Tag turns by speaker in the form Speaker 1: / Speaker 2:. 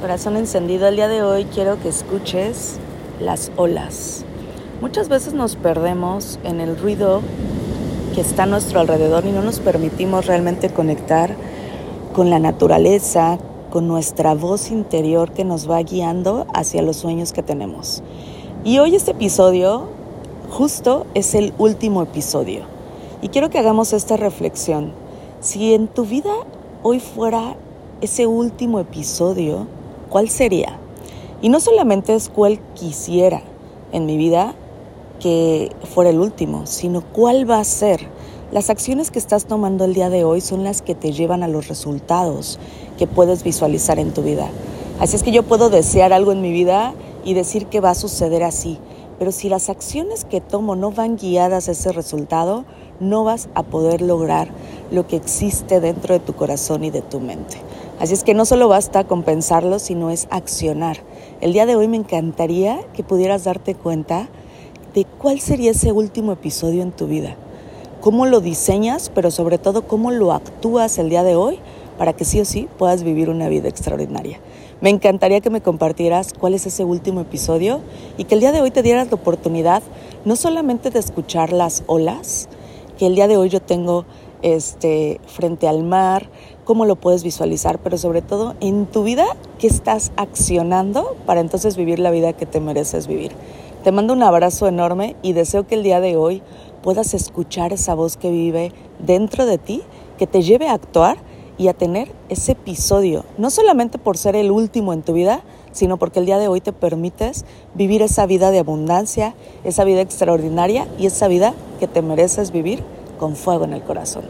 Speaker 1: Corazón encendido, el día de hoy quiero que escuches las olas. Muchas veces nos perdemos en el ruido que está a nuestro alrededor y no nos permitimos realmente conectar con la naturaleza, con nuestra voz interior que nos va guiando hacia los sueños que tenemos. Y hoy este episodio justo es el último episodio. Y quiero que hagamos esta reflexión. Si en tu vida hoy fuera ese último episodio, ¿cuál sería? Y no solamente es cuál quisiera en mi vida que fuera el último, sino cuál va a ser. Las acciones que estás tomando el día de hoy son las que te llevan a los resultados que puedes visualizar en tu vida. Así es que yo puedo desear algo en mi vida y decir que va a suceder así. Pero si las acciones que tomo no van guiadas a ese resultado, no vas a poder lograr lo que existe dentro de tu corazón y de tu mente. Así es que no solo basta con pensarlo, sino es accionar. El día de hoy me encantaría que pudieras darte cuenta de cuál sería ese último episodio en tu vida. Cómo lo diseñas, pero sobre todo cómo lo actúas el día de hoy para que sí o sí puedas vivir una vida extraordinaria. Me encantaría que me compartieras cuál es ese último episodio y que el día de hoy te dieras la oportunidad no solamente de escuchar las olas, que el día de hoy yo tengo este, frente al mar, cómo lo puedes visualizar, pero sobre todo en tu vida, qué estás accionando para entonces vivir la vida que te mereces vivir. Te mando un abrazo enorme y deseo que el día de hoy puedas escuchar esa voz que vive dentro de ti, que te lleve a actuar y a tener ese episodio, no solamente por ser el último en tu vida, sino porque el día de hoy te permites vivir esa vida de abundancia, esa vida extraordinaria y esa vida que te mereces vivir con fuego en el corazón.